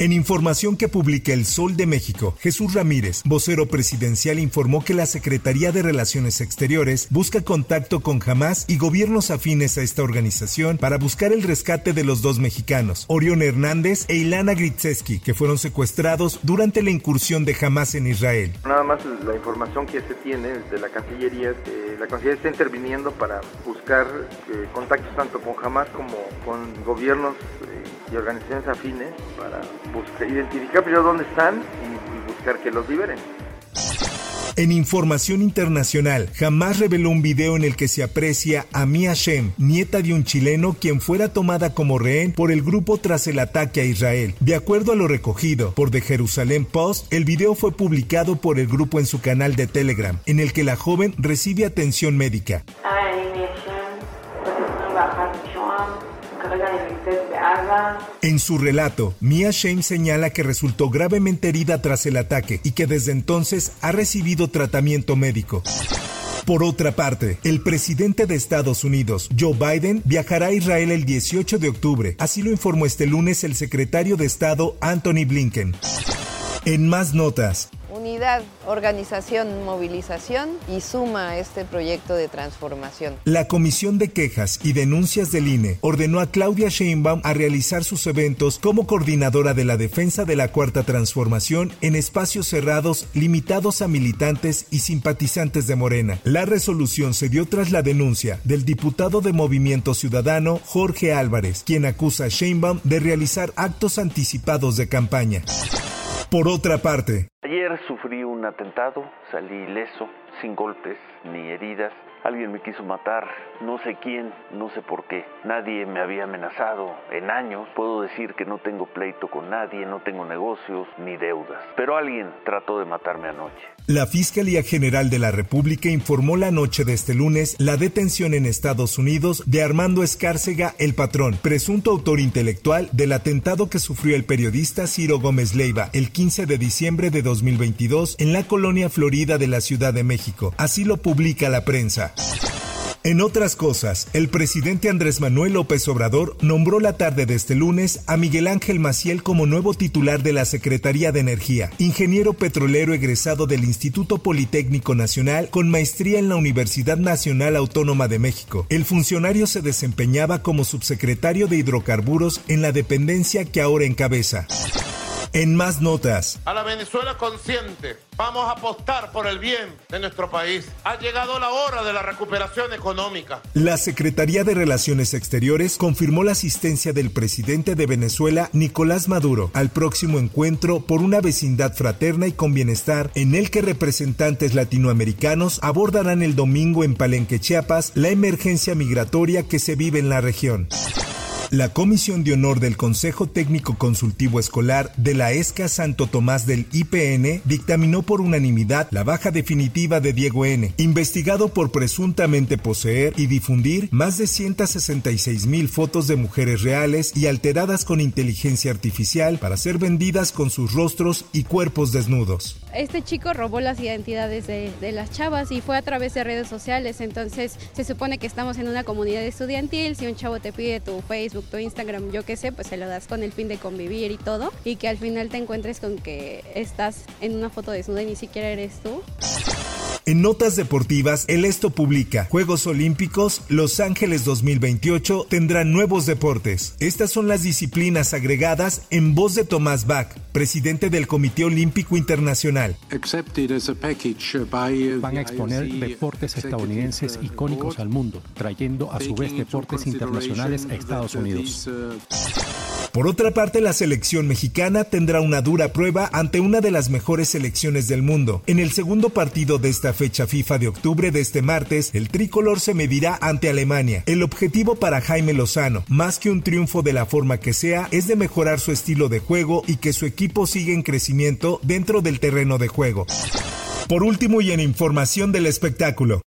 En información que publica El Sol de México, Jesús Ramírez, vocero presidencial, informó que la Secretaría de Relaciones Exteriores busca contacto con Hamas y gobiernos afines a esta organización para buscar el rescate de los dos mexicanos, Orión Hernández e Ilana Gritzeski, que fueron secuestrados durante la incursión de Hamas en Israel. Nada más la información que se tiene de la Cancillería, eh, la Cancillería está interviniendo para buscar eh, contactos tanto con Hamas como con gobiernos eh, y organizaciones afines para buscar, identificar primero dónde están y, y buscar que los liberen. En información internacional, jamás reveló un video en el que se aprecia a Mia Shem, nieta de un chileno, quien fuera tomada como rehén por el grupo tras el ataque a Israel. De acuerdo a lo recogido por The Jerusalem Post, el video fue publicado por el grupo en su canal de Telegram, en el que la joven recibe atención médica. En su relato, Mia Shame señala que resultó gravemente herida tras el ataque y que desde entonces ha recibido tratamiento médico. Por otra parte, el presidente de Estados Unidos, Joe Biden, viajará a Israel el 18 de octubre, así lo informó este lunes el secretario de Estado Anthony Blinken. En más notas, organización, movilización y suma a este proyecto de transformación. La Comisión de Quejas y Denuncias del INE ordenó a Claudia Sheinbaum a realizar sus eventos como coordinadora de la defensa de la Cuarta Transformación en espacios cerrados limitados a militantes y simpatizantes de Morena. La resolución se dio tras la denuncia del diputado de Movimiento Ciudadano Jorge Álvarez, quien acusa a Sheinbaum de realizar actos anticipados de campaña. Por otra parte, Ayer sufrí un atentado, salí ileso, sin golpes ni heridas. Alguien me quiso matar, no sé quién, no sé por qué. Nadie me había amenazado en años. Puedo decir que no tengo pleito con nadie, no tengo negocios ni deudas. Pero alguien trató de matarme anoche. La Fiscalía General de la República informó la noche de este lunes la detención en Estados Unidos de Armando Escárcega, el patrón, presunto autor intelectual del atentado que sufrió el periodista Ciro Gómez Leiva el 15 de diciembre de 2022 en la colonia Florida de la Ciudad de México. Así lo publica la prensa. En otras cosas, el presidente Andrés Manuel López Obrador nombró la tarde de este lunes a Miguel Ángel Maciel como nuevo titular de la Secretaría de Energía, ingeniero petrolero egresado del Instituto Politécnico Nacional con maestría en la Universidad Nacional Autónoma de México. El funcionario se desempeñaba como subsecretario de hidrocarburos en la dependencia que ahora encabeza. En más notas. A la Venezuela consciente, vamos a apostar por el bien de nuestro país. Ha llegado la hora de la recuperación económica. La Secretaría de Relaciones Exteriores confirmó la asistencia del presidente de Venezuela, Nicolás Maduro, al próximo encuentro por una vecindad fraterna y con bienestar en el que representantes latinoamericanos abordarán el domingo en Palenque, Chiapas, la emergencia migratoria que se vive en la región. La Comisión de Honor del Consejo Técnico Consultivo Escolar de la ESCA Santo Tomás del IPN dictaminó por unanimidad la baja definitiva de Diego N., investigado por presuntamente poseer y difundir más de 166 mil fotos de mujeres reales y alteradas con inteligencia artificial para ser vendidas con sus rostros y cuerpos desnudos. Este chico robó las identidades de, las chavas y fue a través de redes sociales, entonces se supone que estamos en una comunidad estudiantil, si un chavo te pide tu Facebook, tu Instagram, yo qué sé, pues se lo das con el fin de convivir y todo, y que al final te encuentres con que estás en una foto desnuda y ni siquiera eres tú. En notas deportivas, el Esto publica Juegos Olímpicos Los Ángeles 2028 tendrán nuevos deportes. Estas son las disciplinas agregadas en voz de Tomás Bach, presidente del Comité Olímpico Internacional. Van a exponer deportes estadounidenses icónicos al mundo, trayendo a su vez deportes internacionales a Estados Unidos. Por otra parte, la selección mexicana tendrá una dura prueba ante una de las mejores selecciones del mundo. En el segundo partido de esta fecha FIFA de octubre de este martes, el tricolor se medirá ante Alemania. El objetivo para Jaime Lozano, más que un triunfo de la forma que sea, es de mejorar su estilo de juego y que su equipo siga en crecimiento dentro del terreno de juego. Por último y en información del espectáculo.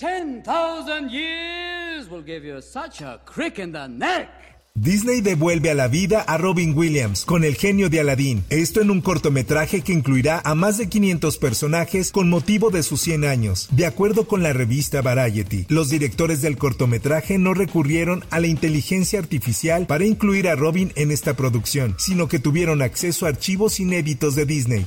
10,000 years you such a crick in the neck. Disney devuelve a la vida a Robin Williams con el genio de Aladdin, esto en un cortometraje que incluirá a más de 500 personajes con motivo de sus 100 años. De acuerdo con la revista Variety, los directores del cortometraje no recurrieron a la inteligencia artificial para incluir a Robin en esta producción, sino que tuvieron acceso a archivos inéditos de Disney.